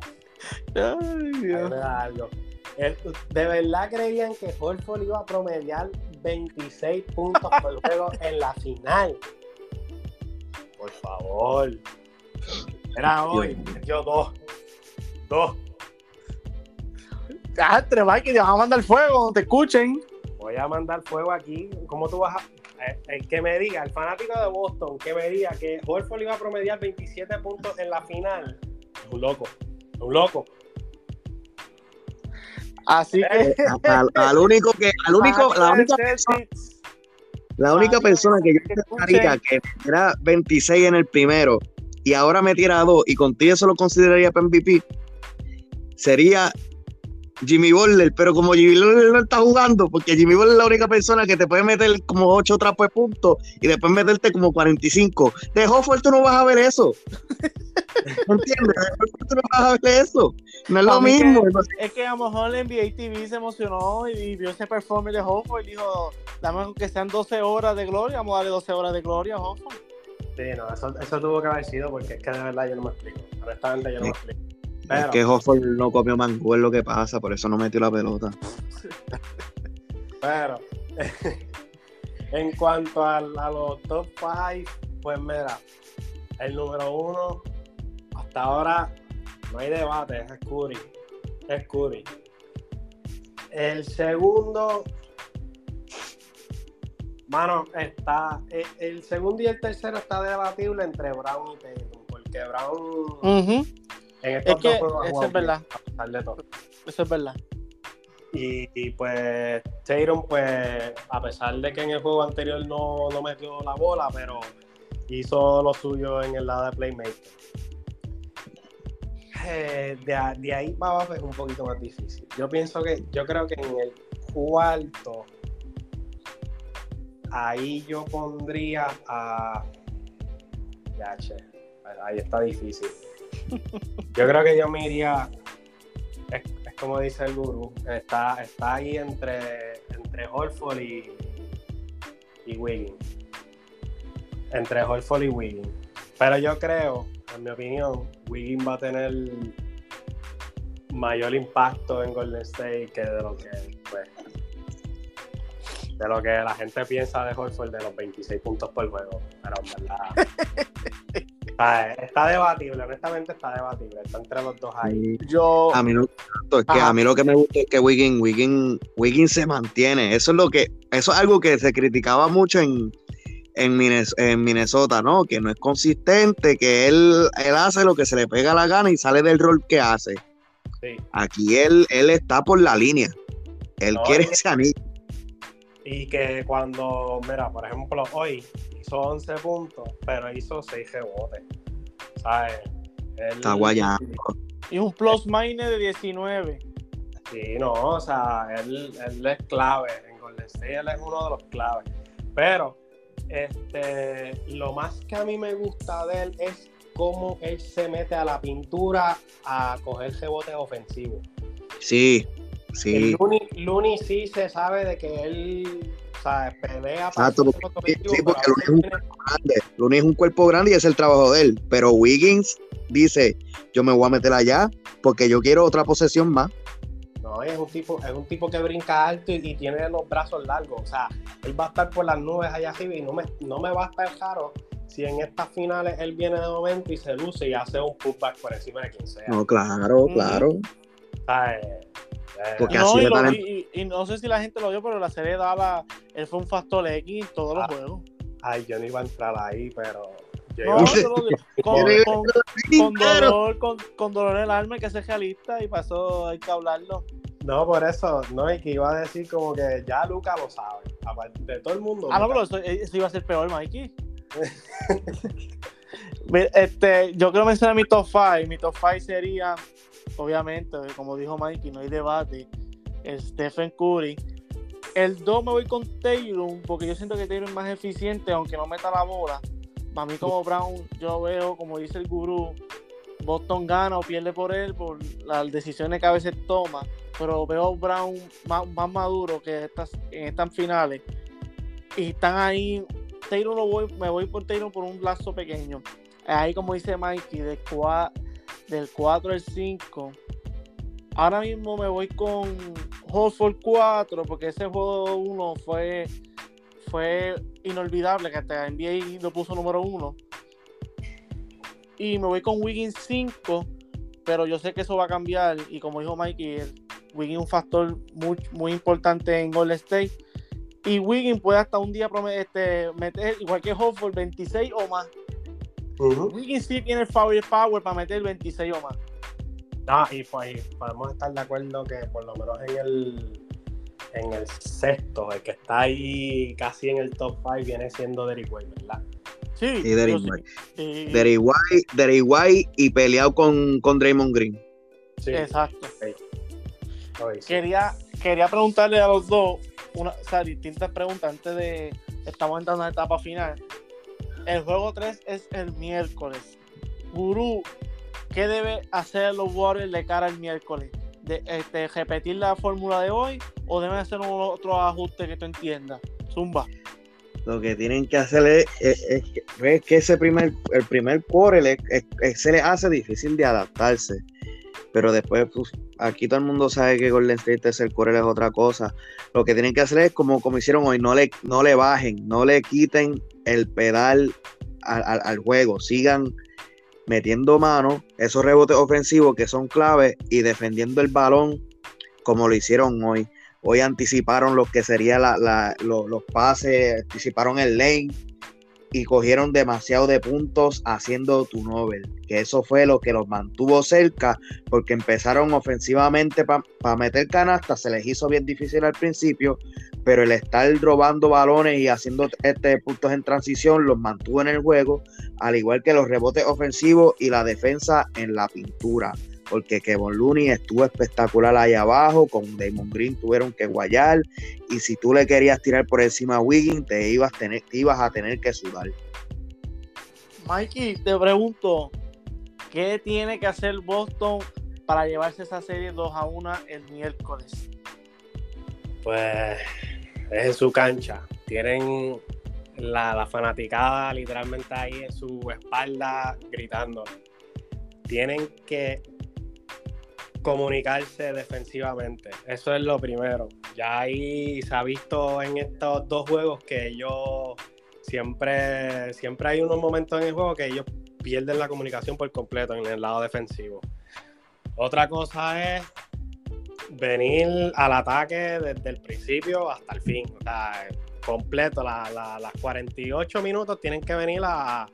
algo. ¿De verdad creían que Horford iba a promediar 26 puntos por [LAUGHS] juego en la final? Por favor. Era hoy. Yo dos. Dos. Ah, entre Mike, te vamos a mandar fuego, te escuchen. Voy a mandar fuego aquí. ¿Cómo tú vas a.? Eh, el que me diga, el fanático de Boston, que me diga que Horford iba a promediar 27 puntos en la final, es un loco, es un loco. Así que al, único que, al único, la única persona, la única persona que yo pensaría que era 26 en el primero y ahora metiera a dos y contigo eso lo consideraría para MVP sería Jimmy Butler, pero como Jimmy Butler no está jugando, porque Jimmy Butler es la única persona que te puede meter como 8 trapos de puntos y después meterte como 45. De Hofford tú no vas a ver eso. ¿No entiendes? De tú no vas a ver eso. No es lo mismo. es que a lo mejor el NBA TV se emocionó y vio ese performance de Hofford y dijo, dame que sean 12 horas de gloria, vamos a darle 12 horas de gloria a Hofford. Sí, no, eso, eso tuvo que haber sido porque es que de verdad yo no me explico. Honestamente yo no me explico. Es que Hofford no comió mango, es lo que pasa, por eso no metió la pelota. [LAUGHS] Pero, [LAUGHS] en cuanto a, los top 5, pues mira, el número uno, hasta ahora no hay debate, es Curry. Es Curry. El segundo, mano, está. El, segundo y el tercero está debatible entre Brown y Tatum, porque Brown. En es que eso es verdad. Eso es verdad. Y, pues Tatum, pues, a pesar de que en el juego anterior no, no metió la bola, pero hizo lo suyo en el lado de Playmaker. Eh, de, de, ahí para abajo es un poquito más difícil. Yo pienso que, yo creo que en el cuarto, ahí yo pondría a. Ya, che, ahí está difícil. [LAUGHS] Yo creo que yo me es, como dice el guru, está, está ahí entre, entre Horford y, y Wiggins. Entre Horford y Wiggins. Pero yo creo, en mi opinión, Wiggins va a tener mayor impacto en Golden State que de lo que pues, de lo que la gente piensa de Horford de los 26 puntos por juego. Pero en verdad [LAUGHS] Está, debatible, honestamente está debatible. Está entre los dos ahí. Yo. A mí, es que a mí lo que me gusta es que Wiggins, Wiggins, se mantiene. Eso es lo que. Eso es algo que se criticaba mucho en, en, Minnesota, ¿no? Que no es consistente, que él, él hace lo que se le pega la gana y sale del rol que hace. Aquí él, él está por la línea. Él quiere ese anillo. Y que cuando, mira, por ejemplo, hoy hizo 11 puntos, pero hizo 6 rebotes. ¿Sabes? Está guayando. Y un plus minus de 19. Sí, no, o sea, él, él, es clave. En Golden State él es uno de los claves. Pero, este, lo más que a mí me gusta de él es cómo él se mete a la pintura a coger rebotes ofensivos. Sí, sí. Looney sí se sabe de que él sea, pelea Exacto, porque, sí, porque Looney es un cuerpo grande. Looney es un cuerpo grande y es el trabajo de él. Pero Wiggins dice, yo me voy a meter allá porque yo quiero otra posesión más. No, es un tipo, es un tipo que brinca alto y, tiene los brazos largos. O sea, él va a estar por las nubes allá arriba y no me, no me va a estar raro si en estas finales él viene de momento y se luce y hace un putback por encima de quien sea. No, claro, claro. Porque no, así y, y, y, no sé si la gente lo vio, pero la serie daba, él fue un factor X en todos los ah. juegos. Ay, yo no iba a entrar ahí, pero. no, [LAUGHS] con, con, dolor, con, con, dolor en el alma hay que ser realista y pasó, hay que hablarlo. No, por eso, no, y que iba a decir como que ya Luca lo sabe. Aparte de todo el mundo. Ah, no, pero eso, eso, iba a ser peor, Mikey. [LAUGHS] este, yo quiero mencionar mi top 5. Mi top 5 sería, obviamente, como dijo Mikey, no hay debate. Stephen Curry. El 2 me voy con Taylor, porque yo siento que Taylor es más eficiente, aunque no meta la bola. Para mí, como Brown, yo veo, como dice el gurú, Boston gana o pierde por él por las decisiones que a veces toma pero veo Brown más, maduro que estas, en estas finales. Y están ahí. Taylor lo voy, me voy por Taylor por un lazo pequeño. Ahí, como dice Mikey, del, del 4 al 5. Ahora mismo me voy con Holford 4, porque ese juego 1 fue, fue inolvidable, que hasta NBA lo puso número 1. Y me voy con Wiggins 5, pero yo sé que eso va a cambiar. Y como dijo Mikey, Wiggins un factor muy, muy importante en Golden State. Y Wiggins puede hasta un día este, meter, igual que Hofford, 26 o más. Wiggins sí tiene el power, power para meter 26 o más. Ah, y pues podemos estar de acuerdo que por lo menos en el en el sexto, el que está ahí casi en el top 5 viene siendo Derrick White, ¿verdad? Sí, y Derrick White. Derrick White, y peleado con, con Draymond Green. Sí. Exacto. Quería, quería preguntarle a los dos una, o sea, distintas preguntas antes de. Estamos entrando en la etapa final. El juego 3 es el miércoles. Gurú, ¿qué debe hacer los Warriors de cara al miércoles? De, este, ¿Repetir la fórmula de hoy o deben hacer otro ajuste que tú entiendas? Zumba. Lo que tienen que hacer es, que, ese primer, el primer quarter se les hace difícil de adaptarse pero después pues, aquí todo el mundo sabe que Golden State es el core es otra cosa. Lo que tienen que hacer es como, como hicieron hoy, no le, no le bajen, no le quiten el pedal al, juego, sigan metiendo mano, esos rebotes ofensivos que son claves y defendiendo el balón como lo hicieron hoy. Hoy anticiparon lo que serían los pases, anticiparon el lane, y cogieron demasiado de puntos haciendo tu Nobel, que eso fue lo que los mantuvo cerca, porque empezaron ofensivamente para meter canasta, se les hizo bien difícil al principio, pero el estar robando balones y haciendo este puntos en transición los mantuvo en el juego, al igual que los rebotes ofensivos y la defensa en la pintura porque Kevin Looney estuvo espectacular ahí abajo, con Damon Green tuvieron que guayar, y si tú le querías tirar por encima a Wiggins, te ibas, tener, ibas a tener que sudar. Mikey, te pregunto, ¿qué tiene que hacer Boston para llevarse esa serie 2 a 1 el miércoles? Pues es en su cancha. Tienen la, la fanaticada literalmente ahí en su espalda gritando. Tienen que comunicarse defensivamente. Eso es lo primero. Ya ahí se ha visto en estos dos juegos que ellos siempre, siempre hay unos momentos en el juego que ellos pierden la comunicación por completo en el lado defensivo. Otra cosa es venir al ataque desde el principio hasta el fin. O sea, completo, las 48 minutos tienen que venir a,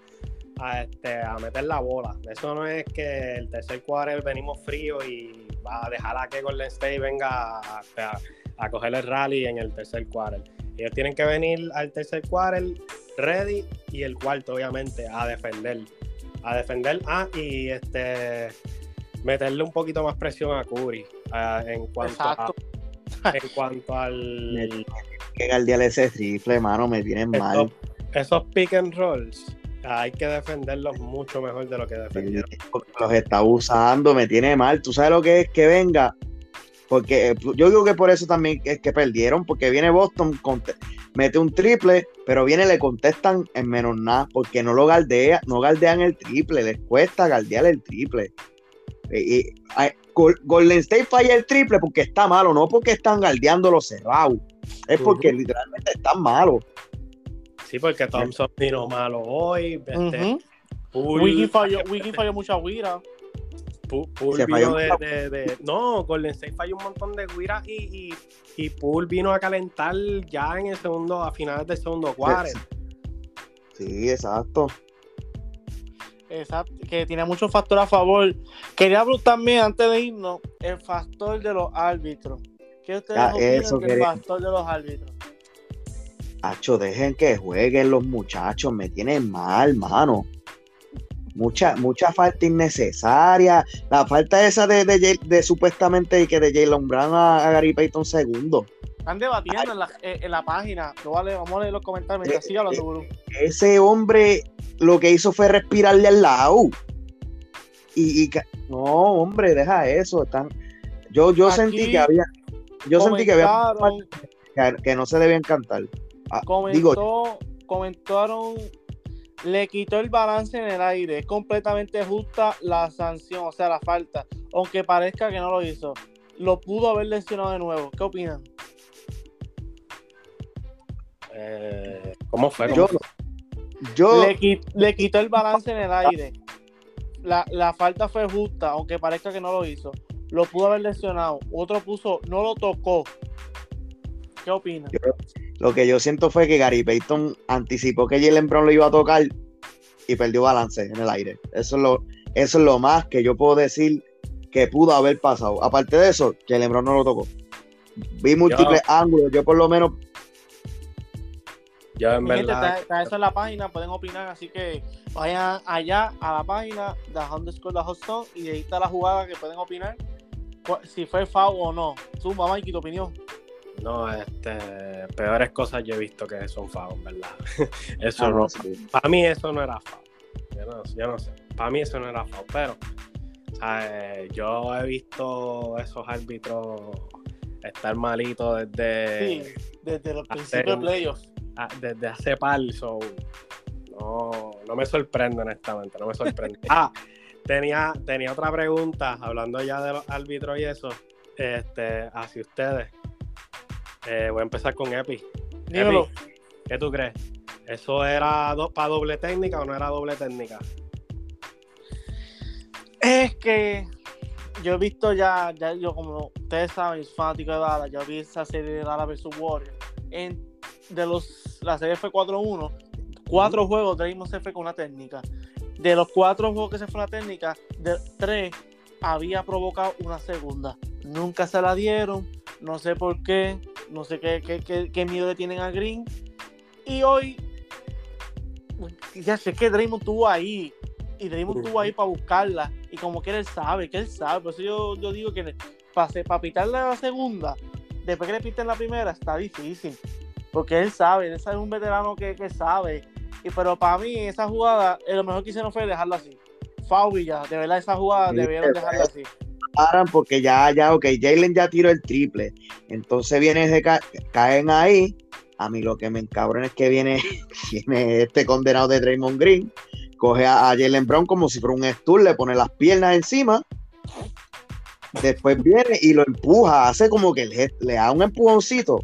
a, este, a meter la bola. Eso no es que el tercer cuadro venimos frío y va a dejar a que Golden State venga a, a, coger el rally en el tercer cuadro. Ellos tienen que venir al tercer cuadro ready y el cuarto, obviamente, a defender. A defender, ah, y este meterle un poquito más presión a Curry en cuanto a, en cuanto al [LAUGHS] que guardiar ese rifle, mano, me tienen mal. Esos pick and rolls hay que defenderlos mucho mejor de lo que defendieron. Los está usando, me tiene mal. ¿Tú sabes lo que es que venga? Porque eh, yo digo que por eso también es que perdieron, porque viene Boston, mete un triple, pero viene le contestan en menos nada, porque no lo galdea, no galdean el triple, les cuesta galdear el triple. Y, Golden State falla el triple porque está malo, no porque están galdeando los cerrados, es porque literalmente están malos. Sí, porque Thompson vino malo hoy. Este, Poole, falló, Wiggins falló mucha guira. Poole vino de, de, de, No, Golden State falló un montón de guiras y, y, y Poole vino a calentar ya en el segundo, a finales del segundo cuarto. Sí, exacto. Exacto, que tiene muchos factores a favor. Quería hablar también, antes de irnos, el factor de los árbitros. ¿Qué ustedes ah, opinan del factor de los árbitros? Hacho, dejen que jueguen los muchachos, me tienen mal, mano. Mucha, mucha falta innecesaria. La falta esa de, de, supuestamente que de Jalen Brown a, Gary Payton segundo. Están debatiendo en la, eh, en la, página. vale, vamos a leer los comentarios mientras siga hablando, eh, Ese hombre lo que hizo fue respirarle al lado. Y, y no, hombre, deja eso. Están, yo, yo sentí que había. Yo sentí que había que, no se debían cantar. Ah, comentó, comentaron, le quitó el balance en el aire. Es completamente justa la sanción, o sea, la falta. Aunque parezca que no lo hizo. Lo pudo haber lesionado de nuevo. ¿Qué opinan? Eh, ¿Cómo fue? yo, Le, quitó el balance en el aire. La, la falta fue justa, aunque parezca que no lo hizo. Lo pudo haber lesionado. Otro puso, no lo tocó. ¿Qué opinas? Lo que yo siento fue que Gary Payton anticipó que Jalen Brown lo iba a tocar y perdió balance en el aire. Eso es lo, eso es lo más que yo puedo decir que pudo haber pasado. Aparte de eso, Jalen Brown no lo tocó. Vi múltiples ángulos, yo por lo menos. Ya en verdad. está, eso en la página, pueden opinar, así que vayan allá a la página de underscore de Hoston y ahí está la jugada que pueden opinar si fue foul o no. Zumba, Mikey, tu opinión. No, este, peores cosas yo he visto que son FAO, ¿verdad? [LAUGHS] eso ah, no, para mí eso no era FAO. Yo no, sé, para mí eso no era FAO, pero yo he visto esos árbitros estar malitos desde... Sí, desde los principios de playoffs. Desde hace par, so, no, no me sorprende honestamente, no me sorprende. [LAUGHS] ah, tenía, tenía otra pregunta, hablando ya de los árbitros y eso, este, hacia ustedes. Eh, voy a empezar con Epi. Dímelo. ¿Qué tú crees? ¿Eso era para doble técnica o no era doble técnica? Es que yo he visto ya, ya yo como ustedes saben, soy fanático de Dallas, yo vi esa serie de Dallas vs Warriors. En, de los, la serie fue 4-1, cuatro juegos Draymond se fue con una técnica. De los cuatro juegos que se fue una técnica, de tres había provocado una segunda. Nunca se la dieron, no sé por qué, no sé qué, qué, qué, miedo le tienen a Green. Y hoy, ya sé que Draymond estuvo ahí. Y Draymond estuvo ahí para buscarla. Y como que él sabe, que él sabe. Por eso yo, yo digo que para, para pitarle la segunda, después que le piten la primera, está difícil. Porque él sabe, él es un veterano que, que sabe. Y, pero para mí, esa jugada, eh, lo mejor que hicieron fue dejarlo así. Faul ya, de verdad, esa jugada debieron dejarla así porque ya, ya, ok, Jalen ya tiró el triple. Entonces viene de caen ahí. A mí lo que me encabrona es que viene, [LAUGHS] viene este condenado de Draymond Green, coge a, Jalen Brown como si fuera un stool, le pone las piernas encima. Después viene y lo empuja, hace como que le, le da un empujoncito.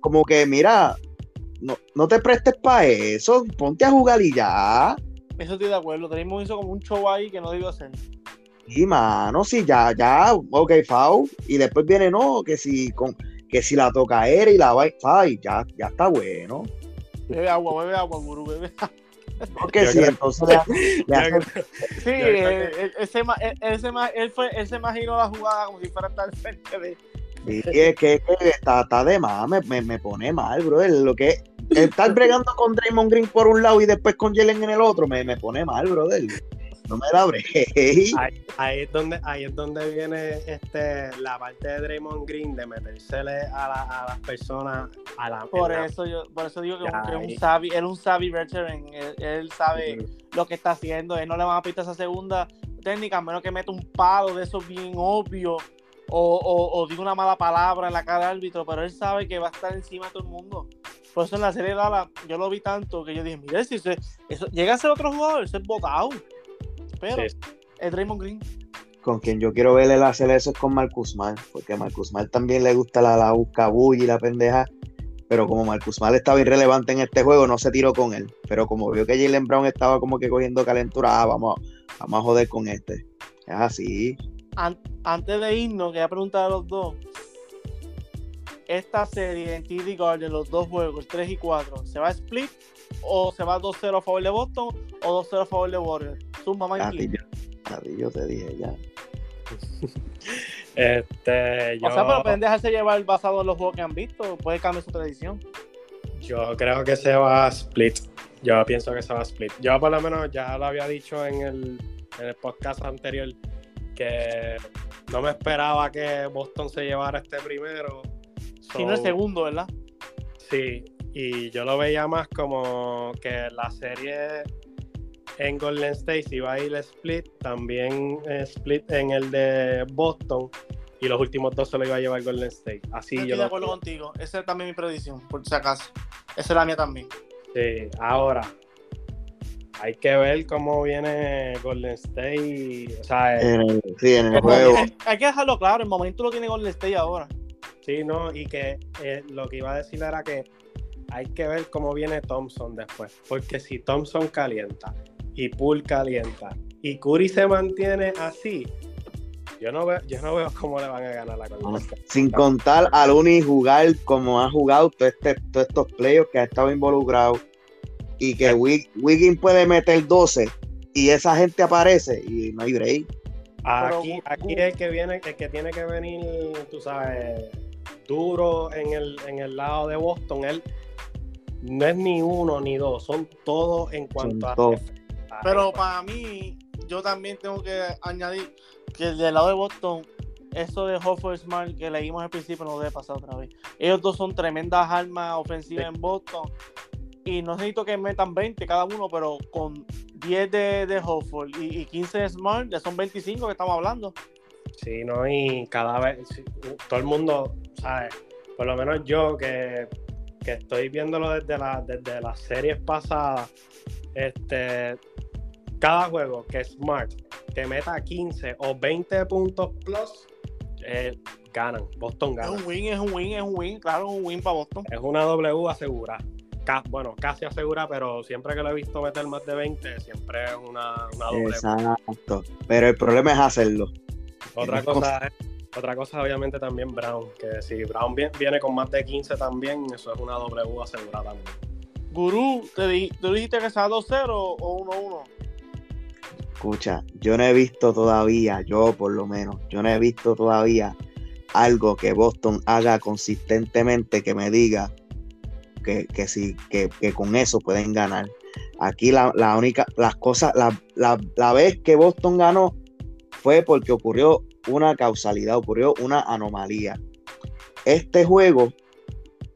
Como que, mira, no, no te prestes para eso, ponte a jugar y ya. Eso estoy de acuerdo. Draymond hizo como un show ahí que no debió hacer. Sí, mano, sí, ya, ya, ok, FAU. Y después viene, no, que si con que si la toca era y la va, ya, ya está bueno. Bebe agua, bebe agua, gurú, bebe Porque sí, entonces le, Sí, ese, ese, él, fue, él se imaginó la jugada como si fuera estar frente de. Sí, es que, está, está, de más, me, me, pone mal, bro. Lo que estar bregando con Draymond Green por un lado y después con Jalen en el otro, me, me pone mal, brother no me la abre. Ahí, es donde, ahí es donde viene este, la parte de Draymond Green de metérsele a, las personas a la por eso yo por eso digo que, es un savvy, él es un savvy veteran, él, sabe lo que está haciendo, él no le va a pitar esa segunda técnica a menos que meta un palo de eso bien obvio o, o, diga una mala palabra en la cara del árbitro, pero él sabe que va a estar encima de todo el mundo. Por eso en la serie de Dallas yo lo vi tanto que yo dije, mire, si eso, llega a ser otro jugador, eso es botado. Pero es Draymond Green. Con quien yo quiero verle hacer eso es con Marcus Mal, porque a Marcus Mal también le gusta la, la busca y la pendeja. pero como Marcus Mal estaba irrelevante en este juego, no se tiró con él. Pero como vio que Jalen Brown estaba como que cogiendo calentura, ah, vamos, vamos a joder con este. Es así. Antes de irnos, quería preguntar a los dos. Esta serie en TD Garden, los dos juegos, 3 y 4, ¿se va a split o se va 2-0 a favor de Boston o 2-0 a favor de Warriors? Suma A ti, yo te dije ya. [LAUGHS] este, yo... O sea, pero pueden dejarse llevar basado en los juegos que han visto. Puede cambiar su tradición. Yo creo que se va a split. Yo pienso que se va a split. Yo por lo menos ya lo había dicho en el, en el podcast anterior que no me esperaba que Boston se llevara este primero. Si no el segundo, ¿verdad? Sí, y yo lo veía más como que la serie en Golden State si va a ir split, también split en el de Boston y los últimos dos se lo iba a llevar Golden State. Así yo estoy de acuerdo contigo. Esa es también mi predicción, por si acaso. Esa es la mía también. Sí, ahora hay que ver cómo viene Golden State. O sea, sí, en el juego. Hay, que dejarlo claro, el momento lo tiene Golden State ahora. Sí, no, y que eh, lo que iba a decir era que hay que ver cómo viene Thompson después. Porque si Thompson calienta y Poole calienta y Curry se mantiene así, yo no veo, yo no veo cómo le van a ganar la Golden Sin contar al Uni jugar como ha jugado todos este, estos playoffs que ha estado involucrado y que Wiggins puede meter 12 y esa gente aparece y no hay break. Aquí, aquí el que viene, el que tiene que venir, tú sabes, duro en el, en el lado de Boston, él no es ni uno ni dos, son todos en cuanto a. Pero para mí, yo también tengo que añadir que del lado de Boston, eso de Hofford Smart que leímos al principio no debe pasar otra vez. Ellos dos son tremendas armas ofensivas en Boston. Y no necesito que metan 20 cada uno, pero con 10 de, de Hofford y, 15 de Smart, ya son 25 que estamos hablando. Sí, no, y cada vez, todo el mundo, ¿sabes? Por lo menos yo que que estoy viéndolo desde, la, desde las series pasadas, este, cada juego que Smart te meta 15 o 20 puntos plus, eh, ganan. Boston gana. Es un win, es un win, es un win, claro, es un win para Boston. Es una W asegura. Bueno, casi asegura, pero siempre que lo he visto meter más de 20, siempre es una, una doble. Exacto. Pero el problema es hacerlo. Otra cosa es otra cosa, obviamente, también Brown, que si Brown viene con más de 15 también, eso es una W asegurada también. Gurú, ¿te ¿tú dijiste que sea 2-0 o 1-1? Escucha, yo no he visto todavía, yo por lo menos, yo no he visto todavía algo que Boston haga consistentemente que me diga que, que sí, que, con eso pueden ganar. Aquí la, única, las cosas, la, la, la vez que Boston ganó fue porque ocurrió una causalidad, ocurrió una anomalía. Este juego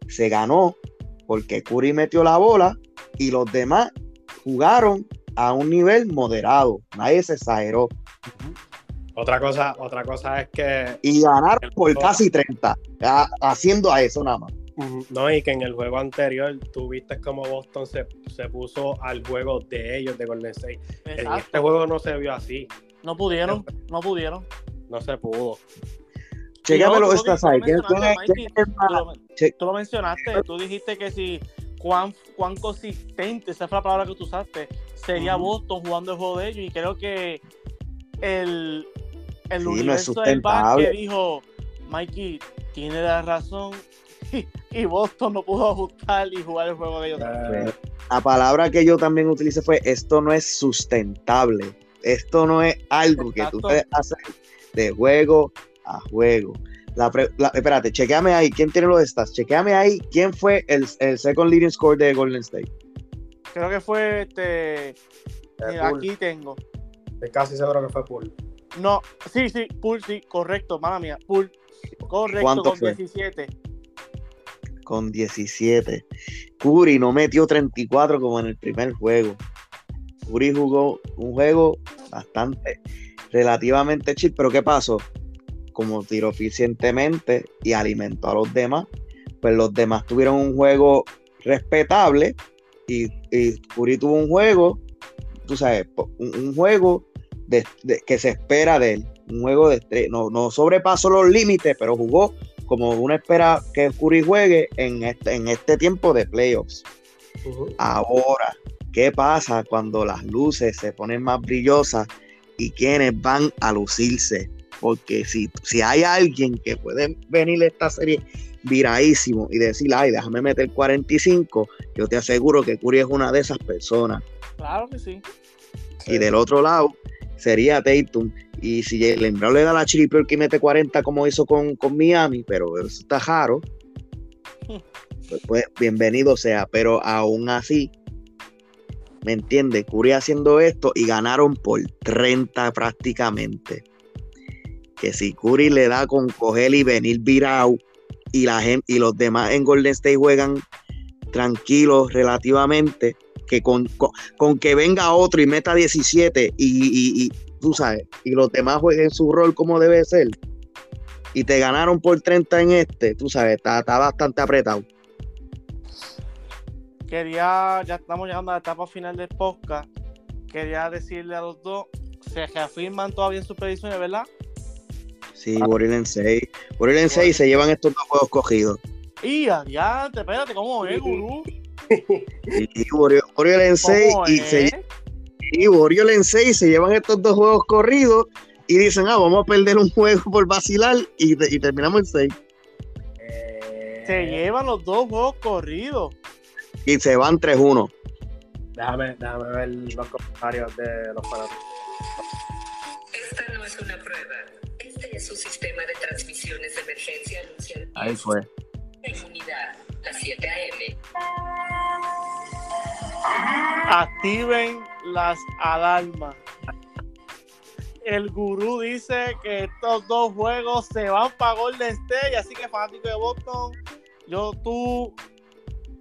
se ganó porque Curry metió la bola y los demás jugaron a un nivel moderado. Nadie se exageró. Otra cosa, otra cosa es que. Y ganaron por casi 30, haciendo a eso nada más. No, y que en el juego anterior tú viste cómo Boston se, puso al juego de ellos, de Golden State. En este juego no se vio así. No pudieron, no pudieron no se pudo. Chécamelo, estás ahí. Tú lo mencionaste, tú dijiste que si cuán, cuán consistente, esa fue la palabra que tú usaste, sería Boston jugando el juego de ellos. Y creo que el, el universo del básquet dijo, Mikey, tiene la razón. [LAUGHS] Y, Boston no pudo ajustar y jugar el juego de ellos. La palabra que yo también utilicé fue: esto no es sustentable. Esto no es algo que tú puedes hacer de juego a juego. La, espérate, chequeame ahí, ¿quién tiene los stats? Chequeame ahí, ¿quién fue el, el second leading score de Golden State? Creo que fue este. aquí tengo. Estoy casi seguro que fue Pool. No, sí, sí, Pool, sí, correcto, mala mía. Pool, correcto, con 17. Con 17. Curry no metió 34 como en el primer juego. Curry jugó un juego bastante relativamente chill, pero ¿qué pasó? Como tiró eficientemente y alimentó a los demás, pues los demás tuvieron un juego respetable y, y Curry tuvo un juego, tú sabes, un, juego que se espera de él, un juego de no, no sobrepasó los límites, pero jugó como uno espera que Curry juegue en este, en este tiempo de playoffs. Ahora, ¿qué pasa cuando las luces se ponen más brillosas y quienes van a lucirse? Porque si, si hay alguien que puede venir a esta serie viradísimo y decir, ay, déjame meter 45, yo te aseguro que Curry es una de esas personas. Claro que sí. Y del otro lado sería Tatum. Y si el Brown le da la chili que mete 40 como hizo con, con Miami, pero eso está raro. Pues, pues, bienvenido sea, pero aún así, ¿me entiendes? Curry haciendo esto y ganaron por 30 prácticamente. Que si Curry le da con coger y venir virado y la gente y los demás en Golden State juegan tranquilos relativamente, que con, con, que venga otro y meta 17 y, y, tú sabes, y los demás jueguen su rol como debe ser, y te ganaron por 30 en este, tú sabes, está, bastante apretado. Quería, ya estamos llegando a la etapa final del podcast, quería decirle a los dos, se reafirman todavía en sus predicciones, ¿verdad? Sí, Warrior en 6. Warrior en 6 se llevan estos dos juegos cogidos. Y adiante, espérate, ¿cómo es, gurú? Y Warrior, en 6 y se, y Warrior en 6 se llevan estos dos juegos corridos y dicen, ah, vamos a perder un juego por vacilar y, y terminamos en 6. Se llevan los dos juegos corridos. Y se van 3-1. Déjame, déjame ver los comentarios de los fanáticos. Esta no es una prueba. Este es su sistema de transmisiones de emergencia anunciado. Ahí fue. Inmunidad, las 7 a.m. Activen las alarmas. El gurú dice que estos dos juegos se van para Golden State, así que fanático de Boston, yo tú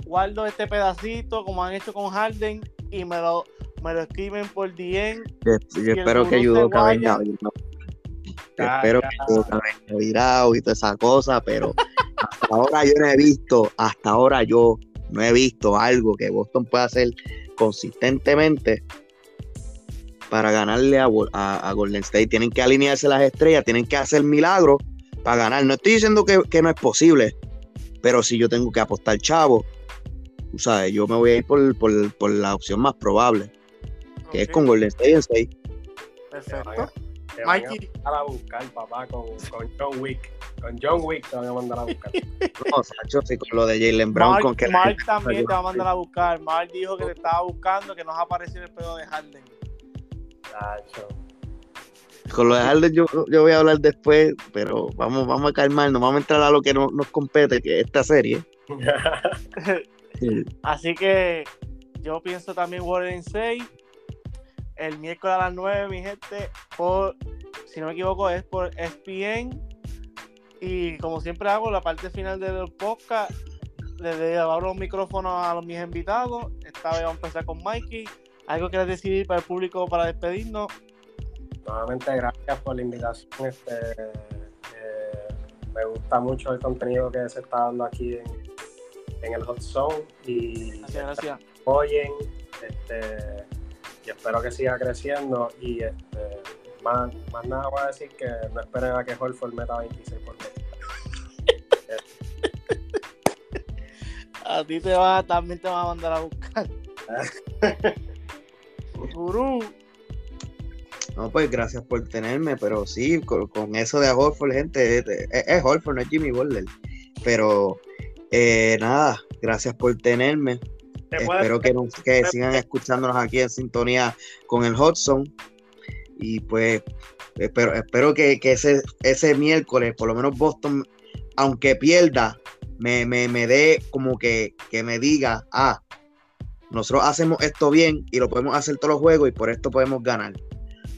guardo este pedacito como han hecho con Harden y me lo, me lo escriben por DM. Yo, espero que ayudó a venga. espero que virado y toda esa cosa, pero [LAUGHS] hasta ahora yo no he visto, hasta ahora yo no he visto algo que Boston pueda hacer consistentemente para ganarle a, Golden State. Tienen que alinearse las estrellas, tienen que hacer milagros para ganar. No estoy diciendo que, no es posible, pero si yo tengo que apostar chavo, tú sabes, yo me voy a ir por, la opción más probable, que es con Golden State en 6. Perfecto. Mikey. A buscar, papá, con, con John Wick. Con John Wick te van a mandar a buscar. [LAUGHS] no, Sacho, sí, con lo de Jalen Brown. Mark, con que Mark [LAUGHS] también te va a mandar a buscar. Mark dijo que te estaba buscando, que nos apareció el pedo de Harden. Sacho. Con lo de Harden yo, yo, voy a hablar después, pero vamos, vamos a calmarnos, vamos a entrar a lo que nos compete, que es esta serie. [LAUGHS] Así que yo pienso también Warren 6. El miércoles a las 9, mi gente, por, si no me equivoco, es por ESPN y como siempre hago, la parte final del podcast, le abro los micrófonos a los, mis invitados. Esta vez vamos a empezar con Mikey. ¿Algo quieres decir para el público para despedirnos? Nuevamente, gracias por la invitación. Este, eh, me gusta mucho el contenido que se está dando aquí en, el Hot Zone. Y gracias, gracias. Oyen, este, y espero que siga creciendo. Y este, más, más nada voy a decir que no esperen a que Holford meta 26 por a ti te va, también te va a mandar a buscar. [LAUGHS] Gurú. No, pues gracias por tenerme, pero sí, con, eso de Holford, gente, es, es Holford, no es Jimmy Butler. Pero eh, nada, gracias por tenerme. Espero que, nos, que sigan escuchándonos aquí en sintonía con el Hudson. Y pues espero, espero que, ese, ese miércoles, por lo menos Boston, aunque pierda, me, me, dé como que, que me diga, ah, nosotros hacemos esto bien y lo podemos hacer todos los juegos y por esto podemos ganar.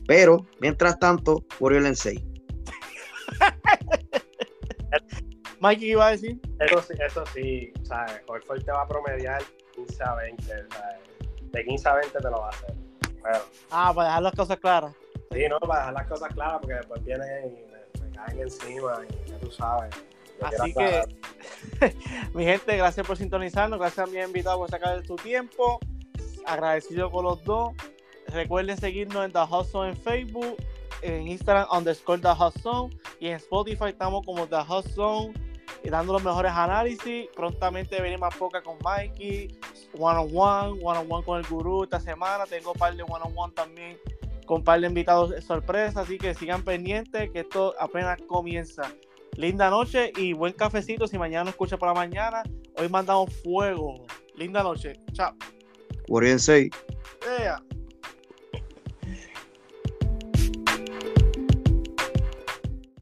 Pero, mientras tanto, Warrior en 6. [LAUGHS] Mikey, ¿qué iba a decir? Eso sí, eso sí, ¿sabes? Horford te va a promediar 15 a 20, ¿sabes? De 15 a 20 te lo va a hacer. Ah, para dejar las cosas claras. Sí, no, para dejar las cosas claras, porque después vienen y me, caen encima y ya tú sabes. Así que, [LAUGHS] mi gente, gracias por sintonizarnos, gracias a mi invitado por sacar tu tiempo. Agradecido con los dos. Recuerden seguirnos en The Hustle en Facebook, en Instagram underscore The Hustle y en Spotify estamos como The y dando los mejores análisis. Prontamente venimos más poca con Mikey, one on one, one on one con el gurú esta semana. Tengo un par de one on one también con un par de invitados sorpresa, así que sigan pendientes que esto apenas comienza. Linda noche y buen cafecito si mañana nos escucha por la mañana. Hoy mandamos fuego. Linda noche. Chao. 6. Yeah.